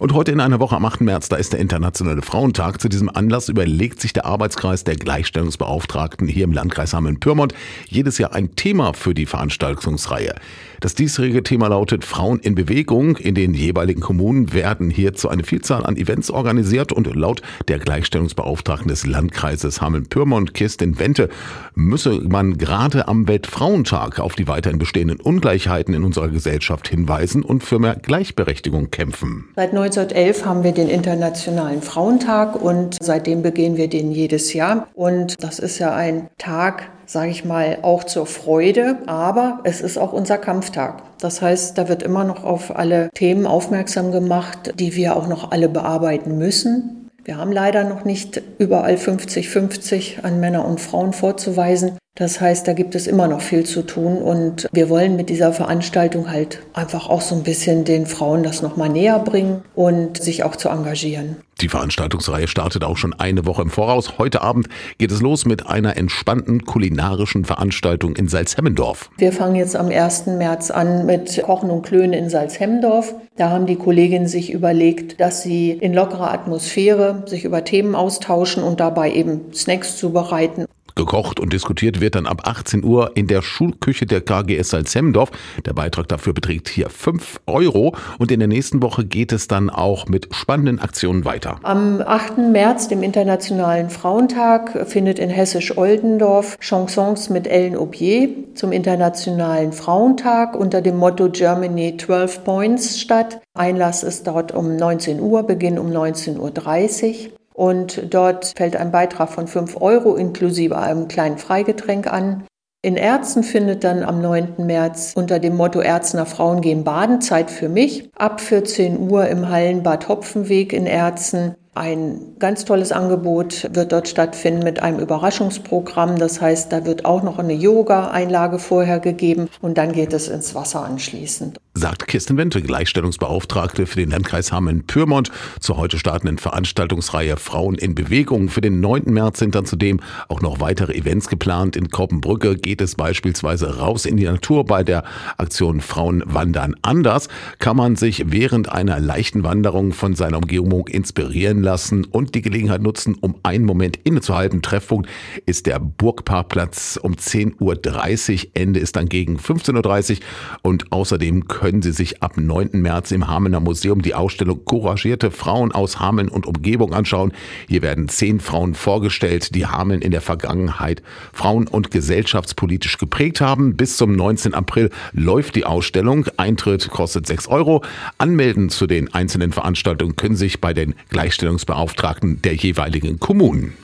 Und heute in einer Woche am 8. März, da ist der Internationale Frauentag. Zu diesem Anlass überlegt sich der Arbeitskreis der Gleichstellungsbeauftragten hier im Landkreis Hameln-Pyrmont jedes Jahr ein Thema für die Veranstaltungsreihe. Das diesjährige Thema lautet Frauen in Bewegung. In den jeweiligen Kommunen werden hierzu eine Vielzahl an Events organisiert und laut der Gleichstellungsbeauftragten des Landkreises Hameln-Pyrmont, Kirstin Wente, müsse man gerade am Weltfrauentag auf die weiterhin bestehenden Ungleichheiten in unserer Gesellschaft hinweisen und für mehr Gleichberechtigung kämpfen. Seit 1911 haben wir den Internationalen Frauentag und seitdem begehen wir den jedes Jahr. Und das ist ja ein Tag, sage ich mal, auch zur Freude, aber es ist auch unser Kampftag. Das heißt, da wird immer noch auf alle Themen aufmerksam gemacht, die wir auch noch alle bearbeiten müssen. Wir haben leider noch nicht überall 50-50 an Männer und Frauen vorzuweisen. Das heißt, da gibt es immer noch viel zu tun und wir wollen mit dieser Veranstaltung halt einfach auch so ein bisschen den Frauen das nochmal näher bringen und sich auch zu engagieren. Die Veranstaltungsreihe startet auch schon eine Woche im Voraus. Heute Abend geht es los mit einer entspannten kulinarischen Veranstaltung in Salzhemmendorf. Wir fangen jetzt am 1. März an mit Kochen und Klönen in Salzhemmendorf. Da haben die Kolleginnen sich überlegt, dass sie in lockerer Atmosphäre sich über Themen austauschen und dabei eben Snacks zubereiten. Gekocht und diskutiert wird dann ab 18 Uhr in der Schulküche der KGS Salzhemmendorf. Der Beitrag dafür beträgt hier 5 Euro und in der nächsten Woche geht es dann auch mit spannenden Aktionen weiter. Am 8. März, dem Internationalen Frauentag, findet in Hessisch-Oldendorf Chansons mit Ellen Aubier zum Internationalen Frauentag unter dem Motto Germany 12 Points statt. Einlass ist dort um 19 Uhr, Beginn um 19.30 Uhr. Und dort fällt ein Beitrag von 5 Euro inklusive einem kleinen Freigetränk an. In Erzen findet dann am 9. März unter dem Motto Erzener Frauen gehen baden Zeit für mich ab 14 Uhr im Hallenbad Hopfenweg in Erzen ein ganz tolles Angebot wird dort stattfinden mit einem Überraschungsprogramm. Das heißt, da wird auch noch eine Yoga-Einlage vorher gegeben und dann geht es ins Wasser anschließend sagt Kirsten Wente, Gleichstellungsbeauftragte für den Landkreis Hameln-Pyrmont zur heute startenden Veranstaltungsreihe Frauen in Bewegung. Für den 9. März sind dann zudem auch noch weitere Events geplant. In Koppenbrücke geht es beispielsweise raus in die Natur. Bei der Aktion Frauen wandern anders kann man sich während einer leichten Wanderung von seiner Umgebung inspirieren lassen und die Gelegenheit nutzen, um einen Moment innezuhalten. Treffpunkt ist der Burgparkplatz um 10.30 Uhr. Ende ist dann gegen 15.30 Uhr und außerdem können Sie sich ab 9. März im Hamener Museum die Ausstellung Couragierte Frauen aus Hameln und Umgebung anschauen. Hier werden zehn Frauen vorgestellt, die Hameln in der Vergangenheit frauen- und gesellschaftspolitisch geprägt haben. Bis zum 19. April läuft die Ausstellung. Eintritt kostet 6 Euro. Anmelden zu den einzelnen Veranstaltungen können sich bei den Gleichstellungsbeauftragten der jeweiligen Kommunen.